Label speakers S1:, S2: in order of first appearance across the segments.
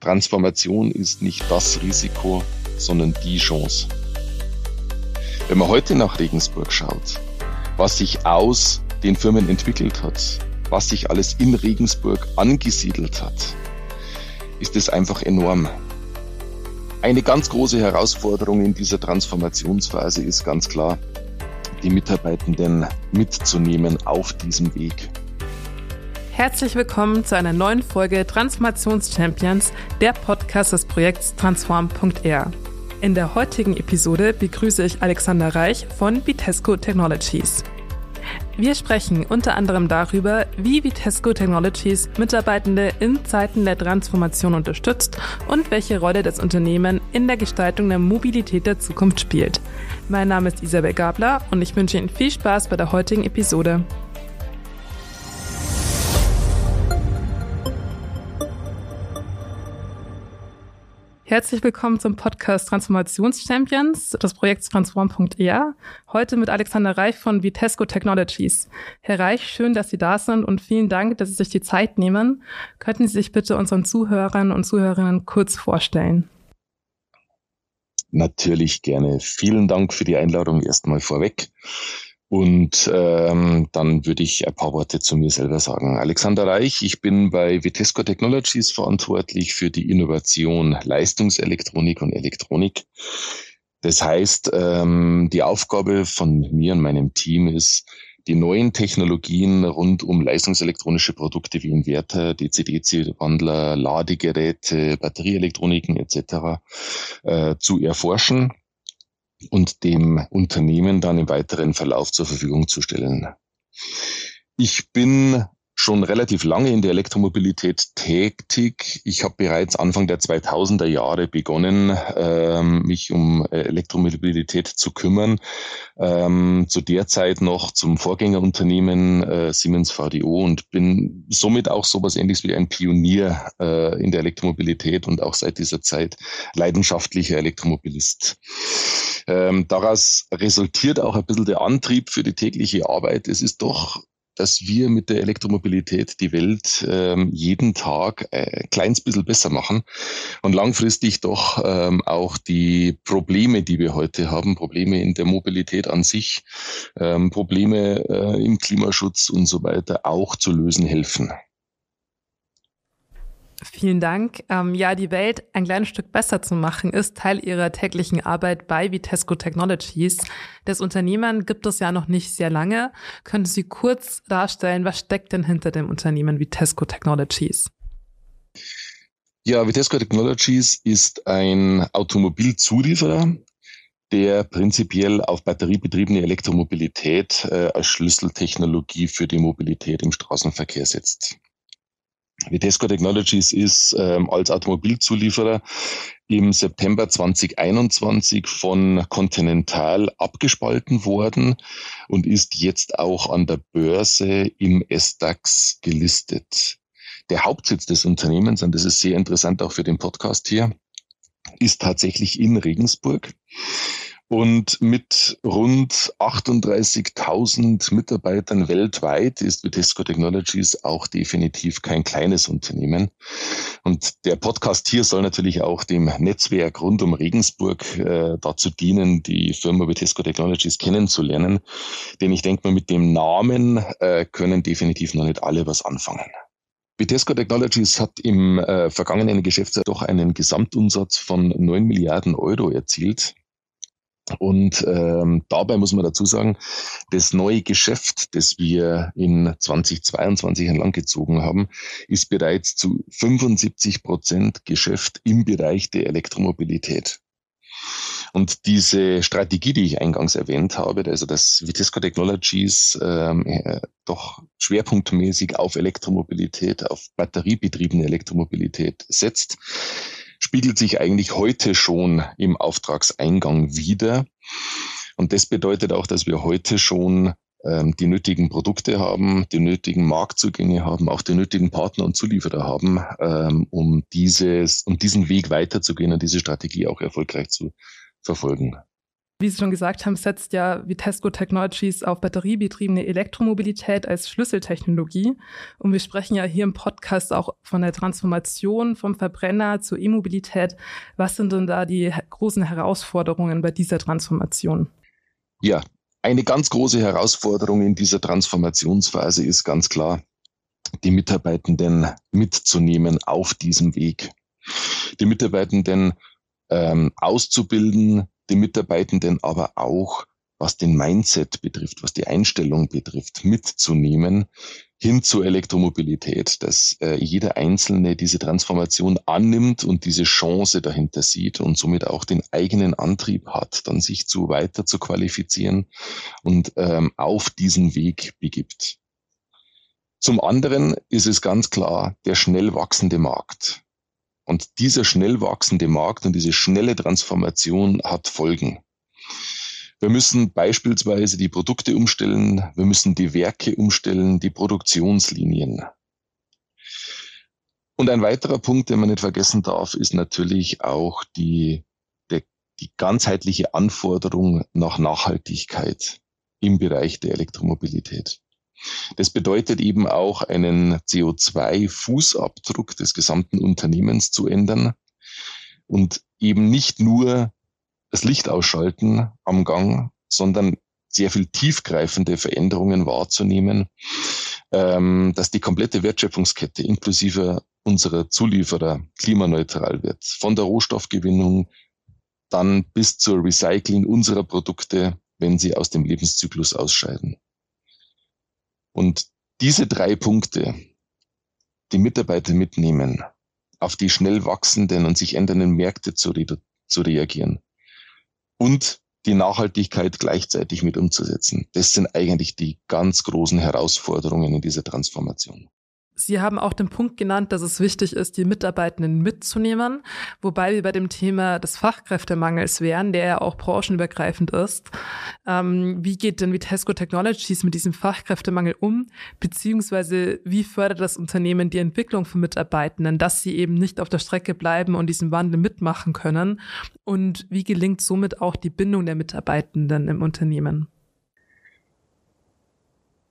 S1: Transformation ist nicht das Risiko, sondern die Chance. Wenn man heute nach Regensburg schaut, was sich aus den Firmen entwickelt hat, was sich alles in Regensburg angesiedelt hat, ist es einfach enorm. Eine ganz große Herausforderung in dieser Transformationsphase ist ganz klar, die Mitarbeitenden mitzunehmen auf diesem Weg.
S2: Herzlich willkommen zu einer neuen Folge Transformationschampions, der Podcast des Projekts Transform.r. In der heutigen Episode begrüße ich Alexander Reich von Vitesco Technologies. Wir sprechen unter anderem darüber, wie Vitesco Technologies Mitarbeitende in Zeiten der Transformation unterstützt und welche Rolle das Unternehmen in der Gestaltung der Mobilität der Zukunft spielt. Mein Name ist Isabel Gabler und ich wünsche Ihnen viel Spaß bei der heutigen Episode. Herzlich willkommen zum Podcast Transformationschampions des Projekts Transform.er. Heute mit Alexander Reich von Vitesco Technologies. Herr Reich, schön, dass Sie da sind und vielen Dank, dass Sie sich die Zeit nehmen. Könnten Sie sich bitte unseren Zuhörern und Zuhörerinnen kurz vorstellen?
S1: Natürlich gerne. Vielen Dank für die Einladung erstmal vorweg. Und ähm, dann würde ich ein paar Worte zu mir selber sagen. Alexander Reich, ich bin bei Vitesco Technologies verantwortlich für die Innovation Leistungselektronik und Elektronik. Das heißt, ähm, die Aufgabe von mir und meinem Team ist, die neuen Technologien rund um leistungselektronische Produkte wie Inverter, DC-DC-Wandler, Ladegeräte, Batterieelektroniken etc. Äh, zu erforschen und dem Unternehmen dann im weiteren Verlauf zur Verfügung zu stellen. Ich bin schon relativ lange in der Elektromobilität tätig. Ich habe bereits Anfang der 2000er Jahre begonnen, ähm, mich um äh, Elektromobilität zu kümmern. Ähm, zu der Zeit noch zum Vorgängerunternehmen äh, Siemens VDO und bin somit auch sowas ähnliches wie ein Pionier äh, in der Elektromobilität und auch seit dieser Zeit leidenschaftlicher Elektromobilist. Ähm, daraus resultiert auch ein bisschen der Antrieb für die tägliche Arbeit. Es ist doch dass wir mit der Elektromobilität die Welt ähm, jeden Tag äh, ein kleines bisschen besser machen und langfristig doch ähm, auch die Probleme, die wir heute haben, Probleme in der Mobilität an sich, ähm, Probleme äh, im Klimaschutz und so weiter auch zu lösen helfen.
S2: Vielen Dank. Ähm, ja, die Welt ein kleines Stück besser zu machen, ist Teil Ihrer täglichen Arbeit bei Vitesco Technologies. Das Unternehmen gibt es ja noch nicht sehr lange. Können Sie kurz darstellen, was steckt denn hinter dem Unternehmen Vitesco Technologies?
S1: Ja, Vitesco Technologies ist ein Automobilzulieferer, der prinzipiell auf batteriebetriebene Elektromobilität äh, als Schlüsseltechnologie für die Mobilität im Straßenverkehr setzt. Vitesco Technologies ist ähm, als Automobilzulieferer im September 2021 von Continental abgespalten worden und ist jetzt auch an der Börse im SDAX gelistet. Der Hauptsitz des Unternehmens, und das ist sehr interessant auch für den Podcast hier, ist tatsächlich in Regensburg. Und mit rund 38.000 Mitarbeitern weltweit ist Vitesco Technologies auch definitiv kein kleines Unternehmen. Und der Podcast hier soll natürlich auch dem Netzwerk rund um Regensburg äh, dazu dienen, die Firma Vitesco Technologies kennenzulernen. Denn ich denke mal, mit dem Namen äh, können definitiv noch nicht alle was anfangen. Vitesco Technologies hat im äh, vergangenen Geschäftsjahr doch einen Gesamtumsatz von 9 Milliarden Euro erzielt. Und ähm, dabei muss man dazu sagen, das neue Geschäft, das wir in 2022 entlang gezogen haben, ist bereits zu 75 Prozent Geschäft im Bereich der Elektromobilität. Und diese Strategie, die ich eingangs erwähnt habe, also dass Vitesco Technologies ähm, äh, doch schwerpunktmäßig auf Elektromobilität, auf batteriebetriebene Elektromobilität setzt, spiegelt sich eigentlich heute schon im Auftragseingang wieder. Und das bedeutet auch, dass wir heute schon ähm, die nötigen Produkte haben, die nötigen Marktzugänge haben, auch die nötigen Partner und Zulieferer haben, ähm, um dieses, um diesen Weg weiterzugehen und diese Strategie auch erfolgreich zu verfolgen.
S2: Wie Sie schon gesagt haben, setzt ja Vitesco Technologies auf batteriebetriebene Elektromobilität als Schlüsseltechnologie. Und wir sprechen ja hier im Podcast auch von der Transformation vom Verbrenner zur E-Mobilität. Was sind denn da die großen Herausforderungen bei dieser Transformation?
S1: Ja, eine ganz große Herausforderung in dieser Transformationsphase ist ganz klar, die Mitarbeitenden mitzunehmen auf diesem Weg. Die Mitarbeitenden ähm, auszubilden, die Mitarbeitenden aber auch, was den Mindset betrifft, was die Einstellung betrifft, mitzunehmen hin zur Elektromobilität, dass äh, jeder Einzelne diese Transformation annimmt und diese Chance dahinter sieht und somit auch den eigenen Antrieb hat, dann sich zu weiter zu qualifizieren und ähm, auf diesen Weg begibt. Zum anderen ist es ganz klar der schnell wachsende Markt. Und dieser schnell wachsende Markt und diese schnelle Transformation hat Folgen. Wir müssen beispielsweise die Produkte umstellen, wir müssen die Werke umstellen, die Produktionslinien. Und ein weiterer Punkt, den man nicht vergessen darf, ist natürlich auch die, der, die ganzheitliche Anforderung nach Nachhaltigkeit im Bereich der Elektromobilität. Das bedeutet eben auch einen CO2-Fußabdruck des gesamten Unternehmens zu ändern und eben nicht nur das Licht ausschalten am Gang, sondern sehr viel tiefgreifende Veränderungen wahrzunehmen, ähm, dass die komplette Wertschöpfungskette inklusive unserer Zulieferer klimaneutral wird. Von der Rohstoffgewinnung dann bis zur Recycling unserer Produkte, wenn sie aus dem Lebenszyklus ausscheiden. Und diese drei Punkte, die Mitarbeiter mitnehmen, auf die schnell wachsenden und sich ändernden Märkte zu, re zu reagieren und die Nachhaltigkeit gleichzeitig mit umzusetzen. Das sind eigentlich die ganz großen Herausforderungen in dieser Transformation.
S2: Sie haben auch den Punkt genannt, dass es wichtig ist, die Mitarbeitenden mitzunehmen, wobei wir bei dem Thema des Fachkräftemangels wären, der ja auch branchenübergreifend ist. Ähm, wie geht denn Vitesco Technologies mit diesem Fachkräftemangel um, beziehungsweise wie fördert das Unternehmen die Entwicklung von Mitarbeitenden, dass sie eben nicht auf der Strecke bleiben und diesen Wandel mitmachen können? Und wie gelingt somit auch die Bindung der Mitarbeitenden im Unternehmen?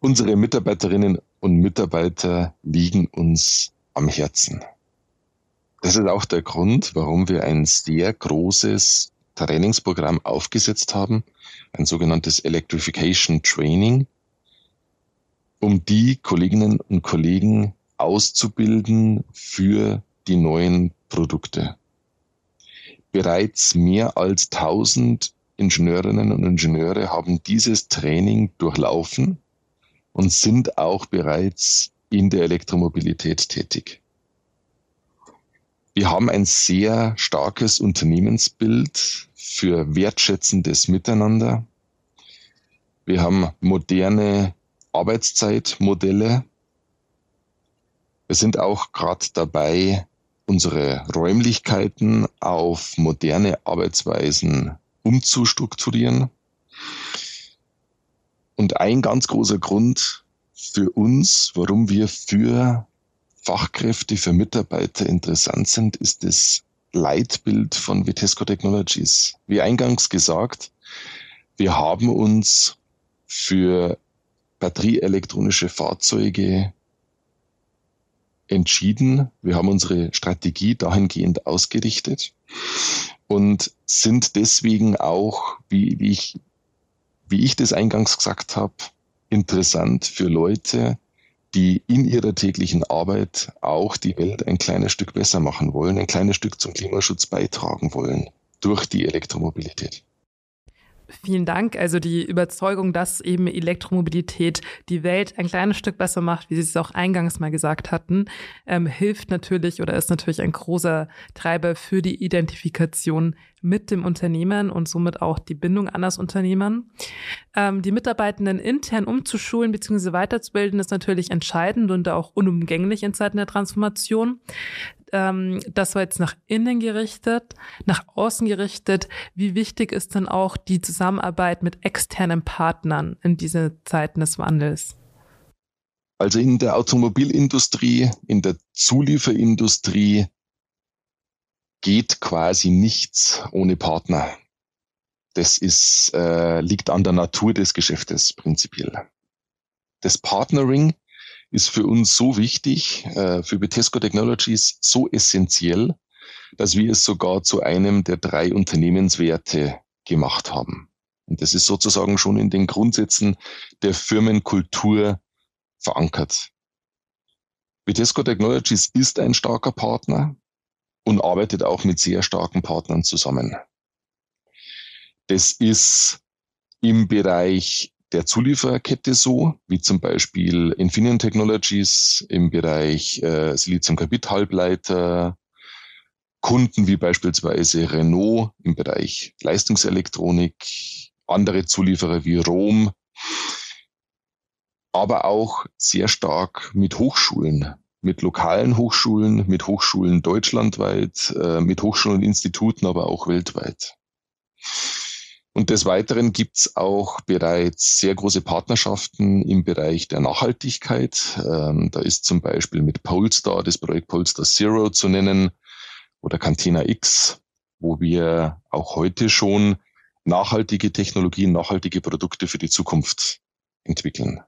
S1: Unsere Mitarbeiterinnen und Mitarbeiter liegen uns am Herzen. Das ist auch der Grund, warum wir ein sehr großes Trainingsprogramm aufgesetzt haben, ein sogenanntes Electrification Training, um die Kolleginnen und Kollegen auszubilden für die neuen Produkte. Bereits mehr als 1000 Ingenieurinnen und Ingenieure haben dieses Training durchlaufen und sind auch bereits in der Elektromobilität tätig. Wir haben ein sehr starkes Unternehmensbild für wertschätzendes Miteinander. Wir haben moderne Arbeitszeitmodelle. Wir sind auch gerade dabei, unsere Räumlichkeiten auf moderne Arbeitsweisen umzustrukturieren. Und ein ganz großer Grund für uns, warum wir für Fachkräfte, für Mitarbeiter interessant sind, ist das Leitbild von Vitesco Technologies. Wie eingangs gesagt, wir haben uns für batterieelektronische Fahrzeuge entschieden. Wir haben unsere Strategie dahingehend ausgerichtet und sind deswegen auch, wie, wie ich wie ich das eingangs gesagt habe, interessant für Leute, die in ihrer täglichen Arbeit auch die Welt ein kleines Stück besser machen wollen, ein kleines Stück zum Klimaschutz beitragen wollen durch die Elektromobilität.
S2: Vielen Dank. Also die Überzeugung, dass eben Elektromobilität die Welt ein kleines Stück besser macht, wie Sie es auch eingangs mal gesagt hatten, ähm, hilft natürlich oder ist natürlich ein großer Treiber für die Identifikation mit dem Unternehmen und somit auch die Bindung an das Unternehmen. Ähm, die Mitarbeitenden intern umzuschulen bzw. weiterzubilden ist natürlich entscheidend und auch unumgänglich in Zeiten der Transformation ähm, das war jetzt nach innen gerichtet, nach außen gerichtet. Wie wichtig ist denn auch die Zusammenarbeit mit externen Partnern in diese Zeiten des Wandels?
S1: Also in der Automobilindustrie, in der Zulieferindustrie geht quasi nichts ohne Partner. Das ist, äh, liegt an der Natur des Geschäftes prinzipiell. Das Partnering ist für uns so wichtig, äh, für Vitesco Technologies so essentiell, dass wir es sogar zu einem der drei Unternehmenswerte gemacht haben. Und das ist sozusagen schon in den Grundsätzen der Firmenkultur verankert. Vitesco Technologies ist ein starker Partner und arbeitet auch mit sehr starken Partnern zusammen. Das ist im Bereich der Zuliefererkette so, wie zum Beispiel Infineon Technologies im Bereich äh, Siliziumkarbid-Halbleiter, Kunden wie beispielsweise Renault im Bereich Leistungselektronik, andere Zulieferer wie Rom, aber auch sehr stark mit Hochschulen, mit lokalen Hochschulen, mit Hochschulen deutschlandweit, äh, mit Hochschulen und Instituten, aber auch weltweit. Und des Weiteren gibt's auch bereits sehr große Partnerschaften im Bereich der Nachhaltigkeit. Ähm, da ist zum Beispiel mit Polestar das Projekt Polestar Zero zu nennen oder Cantina X, wo wir auch heute schon nachhaltige Technologien, nachhaltige Produkte für die Zukunft entwickeln.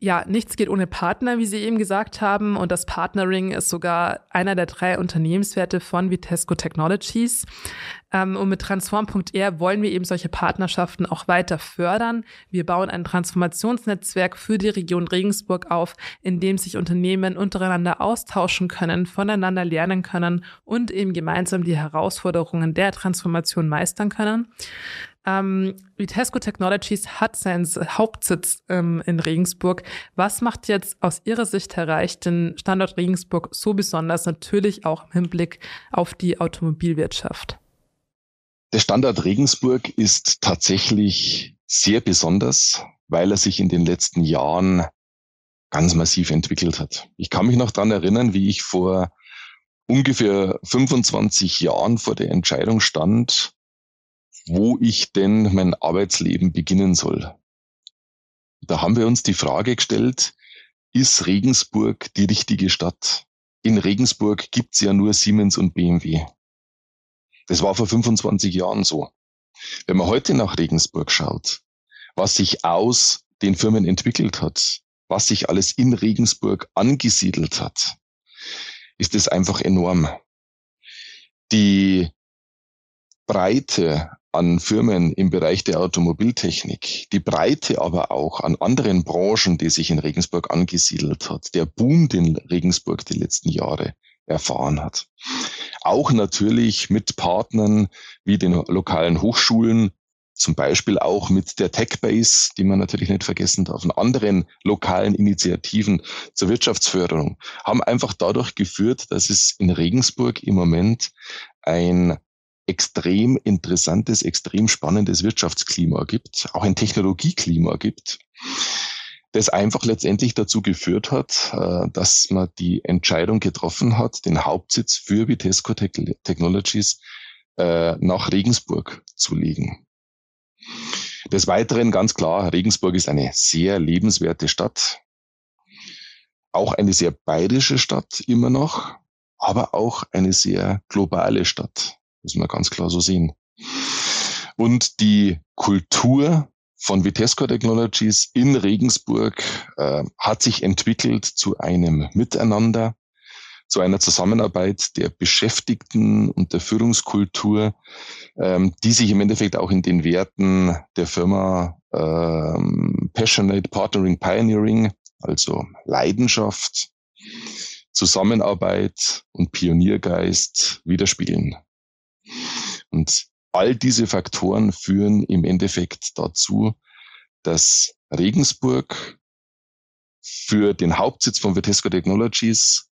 S2: Ja, nichts geht ohne Partner, wie Sie eben gesagt haben. Und das Partnering ist sogar einer der drei Unternehmenswerte von Vitesco Technologies. Ähm, und mit Transform.r wollen wir eben solche Partnerschaften auch weiter fördern. Wir bauen ein Transformationsnetzwerk für die Region Regensburg auf, in dem sich Unternehmen untereinander austauschen können, voneinander lernen können und eben gemeinsam die Herausforderungen der Transformation meistern können. Ähm, Vitesco Technologies hat seinen Hauptsitz ähm, in Regensburg. Was macht jetzt aus Ihrer Sicht Reich den Standort Regensburg so besonders, natürlich auch im Hinblick auf die Automobilwirtschaft?
S1: Der Standort Regensburg ist tatsächlich sehr besonders, weil er sich in den letzten Jahren ganz massiv entwickelt hat. Ich kann mich noch dran erinnern, wie ich vor ungefähr 25 Jahren vor der Entscheidung stand, wo ich denn mein Arbeitsleben beginnen soll. Da haben wir uns die Frage gestellt, ist Regensburg die richtige Stadt? In Regensburg gibt's ja nur Siemens und BMW. Das war vor 25 Jahren so. Wenn man heute nach Regensburg schaut, was sich aus den Firmen entwickelt hat, was sich alles in Regensburg angesiedelt hat, ist es einfach enorm. Die Breite an Firmen im Bereich der Automobiltechnik, die Breite aber auch an anderen Branchen, die sich in Regensburg angesiedelt hat, der Boom, den Regensburg die letzten Jahre erfahren hat. Auch natürlich mit Partnern wie den lokalen Hochschulen, zum Beispiel auch mit der TechBase, die man natürlich nicht vergessen darf, und anderen lokalen Initiativen zur Wirtschaftsförderung, haben einfach dadurch geführt, dass es in Regensburg im Moment ein extrem interessantes, extrem spannendes Wirtschaftsklima gibt, auch ein Technologieklima gibt, das einfach letztendlich dazu geführt hat, äh, dass man die Entscheidung getroffen hat, den Hauptsitz für Vitesco Technologies äh, nach Regensburg zu legen. Des Weiteren ganz klar, Regensburg ist eine sehr lebenswerte Stadt, auch eine sehr bayerische Stadt immer noch, aber auch eine sehr globale Stadt. Muss man ganz klar so sehen. Und die Kultur von Vitesco Technologies in Regensburg äh, hat sich entwickelt zu einem Miteinander, zu einer Zusammenarbeit der Beschäftigten und der Führungskultur, ähm, die sich im Endeffekt auch in den Werten der Firma ähm, Passionate Partnering Pioneering, also Leidenschaft, Zusammenarbeit und Pioniergeist widerspiegeln. Und all diese Faktoren führen im Endeffekt dazu, dass Regensburg für den Hauptsitz von Vitesco Technologies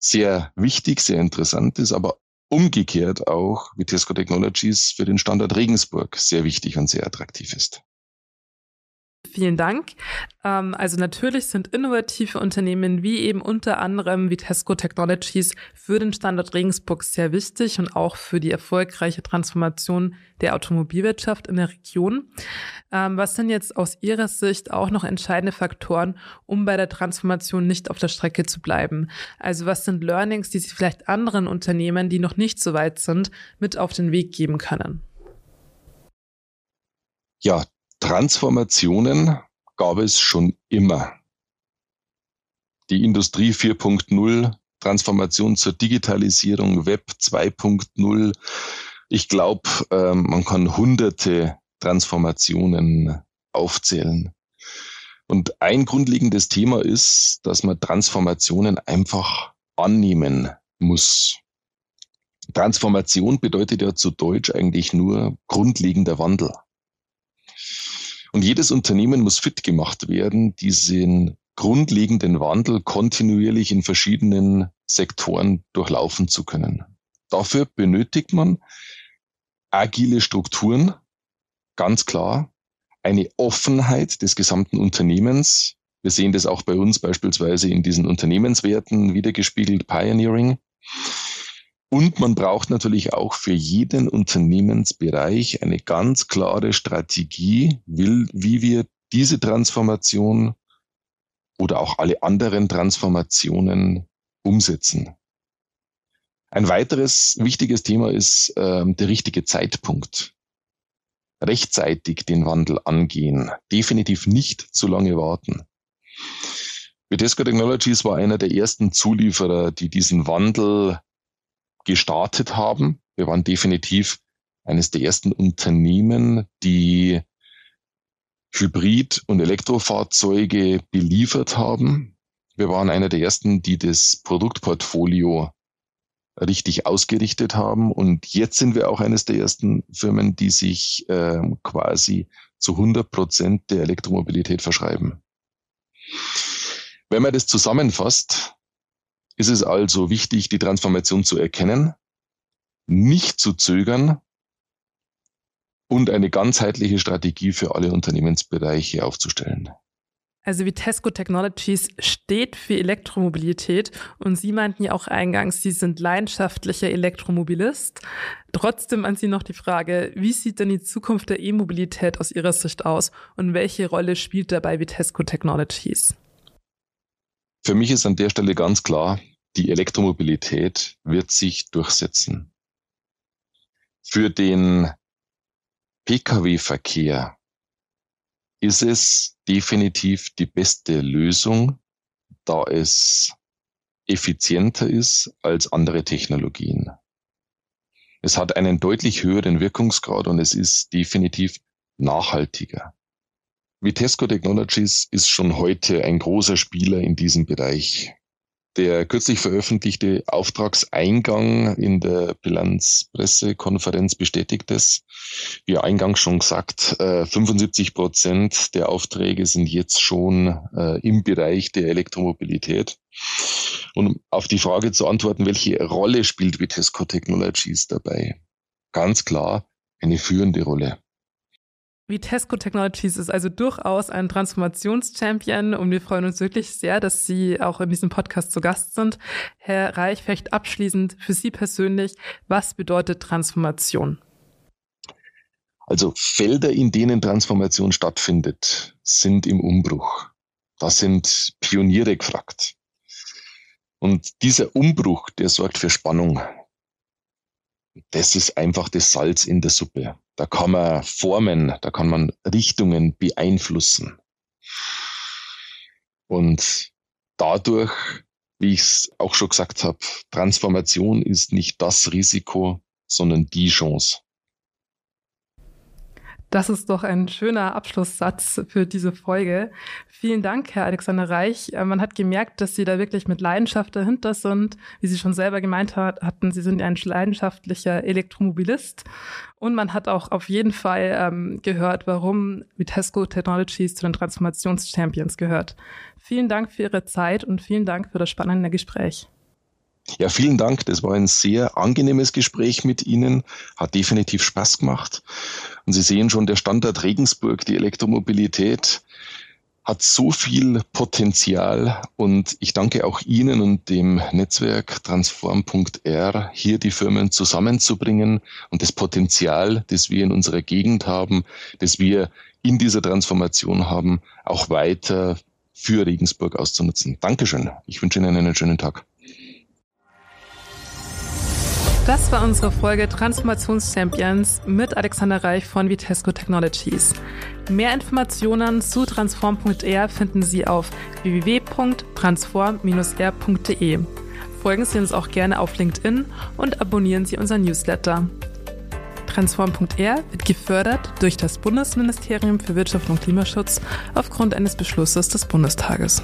S1: sehr wichtig, sehr interessant ist, aber umgekehrt auch Vitesco Technologies für den Standort Regensburg sehr wichtig und sehr attraktiv ist.
S2: Vielen Dank. Ähm, also natürlich sind innovative Unternehmen wie eben unter anderem Vitesco Technologies für den Standort Regensburg sehr wichtig und auch für die erfolgreiche Transformation der Automobilwirtschaft in der Region. Ähm, was sind jetzt aus Ihrer Sicht auch noch entscheidende Faktoren, um bei der Transformation nicht auf der Strecke zu bleiben? Also was sind Learnings, die Sie vielleicht anderen Unternehmen, die noch nicht so weit sind, mit auf den Weg geben können?
S1: Ja, Transformationen gab es schon immer. Die Industrie 4.0, Transformation zur Digitalisierung, Web 2.0. Ich glaube, ähm, man kann hunderte Transformationen aufzählen. Und ein grundlegendes Thema ist, dass man Transformationen einfach annehmen muss. Transformation bedeutet ja zu Deutsch eigentlich nur grundlegender Wandel. Und jedes Unternehmen muss fit gemacht werden, diesen grundlegenden Wandel kontinuierlich in verschiedenen Sektoren durchlaufen zu können. Dafür benötigt man agile Strukturen, ganz klar, eine Offenheit des gesamten Unternehmens. Wir sehen das auch bei uns beispielsweise in diesen Unternehmenswerten wiedergespiegelt, Pioneering. Und man braucht natürlich auch für jeden Unternehmensbereich eine ganz klare Strategie, wie wir diese Transformation oder auch alle anderen Transformationen umsetzen. Ein weiteres wichtiges Thema ist äh, der richtige Zeitpunkt. Rechtzeitig den Wandel angehen, definitiv nicht zu lange warten. Vitesco Technologies war einer der ersten Zulieferer, die diesen Wandel gestartet haben. Wir waren definitiv eines der ersten Unternehmen, die Hybrid- und Elektrofahrzeuge beliefert haben. Wir waren einer der ersten, die das Produktportfolio richtig ausgerichtet haben. Und jetzt sind wir auch eines der ersten Firmen, die sich äh, quasi zu 100 Prozent der Elektromobilität verschreiben. Wenn man das zusammenfasst, ist es also wichtig, die Transformation zu erkennen, nicht zu zögern und eine ganzheitliche Strategie für alle Unternehmensbereiche aufzustellen.
S2: Also Vitesco Technologies steht für Elektromobilität und Sie meinten ja auch eingangs, Sie sind leidenschaftlicher Elektromobilist. Trotzdem an Sie noch die Frage, wie sieht denn die Zukunft der E-Mobilität aus Ihrer Sicht aus und welche Rolle spielt dabei Vitesco Technologies?
S1: Für mich ist an der Stelle ganz klar, die Elektromobilität wird sich durchsetzen. Für den Pkw-Verkehr ist es definitiv die beste Lösung, da es effizienter ist als andere Technologien. Es hat einen deutlich höheren Wirkungsgrad und es ist definitiv nachhaltiger. Vitesco Technologies ist schon heute ein großer Spieler in diesem Bereich. Der kürzlich veröffentlichte Auftragseingang in der Bilanzpressekonferenz bestätigt es. Wie eingangs schon gesagt, 75 äh, Prozent der Aufträge sind jetzt schon äh, im Bereich der Elektromobilität. Und um auf die Frage zu antworten, welche Rolle spielt Vitesco Technologies dabei? Ganz klar eine führende Rolle.
S2: Vitesco Technologies ist also durchaus ein Transformationschampion und wir freuen uns wirklich sehr, dass Sie auch in diesem Podcast zu Gast sind. Herr Reich, vielleicht abschließend für Sie persönlich, was bedeutet Transformation?
S1: Also Felder, in denen Transformation stattfindet, sind im Umbruch. Da sind Pioniere gefragt. Und dieser Umbruch, der sorgt für Spannung. Das ist einfach das Salz in der Suppe. Da kann man Formen, da kann man Richtungen beeinflussen. Und dadurch, wie ich es auch schon gesagt habe, Transformation ist nicht das Risiko, sondern die Chance.
S2: Das ist doch ein schöner Abschlusssatz für diese Folge. Vielen Dank, Herr Alexander Reich. Äh, man hat gemerkt, dass Sie da wirklich mit Leidenschaft dahinter sind. Wie Sie schon selber gemeint hatten, Sie sind ein leidenschaftlicher Elektromobilist. Und man hat auch auf jeden Fall ähm, gehört, warum Vitesco Technologies zu den Transformationschampions gehört. Vielen Dank für Ihre Zeit und vielen Dank für das spannende Gespräch.
S1: Ja, vielen Dank. Das war ein sehr angenehmes Gespräch mit Ihnen. Hat definitiv Spaß gemacht. Und Sie sehen schon, der Standort Regensburg, die Elektromobilität, hat so viel Potenzial und ich danke auch Ihnen und dem Netzwerk Transform.r, hier die Firmen zusammenzubringen und das Potenzial, das wir in unserer Gegend haben, das wir in dieser Transformation haben, auch weiter für Regensburg auszunutzen. Dankeschön. Ich wünsche Ihnen einen schönen Tag.
S2: Das war unsere Folge Transformationschampions mit Alexander Reich von Vitesco Technologies. Mehr Informationen zu transform.r finden Sie auf www.transform-r.de. Folgen Sie uns auch gerne auf LinkedIn und abonnieren Sie unseren Newsletter. Transform.r wird gefördert durch das Bundesministerium für Wirtschaft und Klimaschutz aufgrund eines Beschlusses des Bundestages.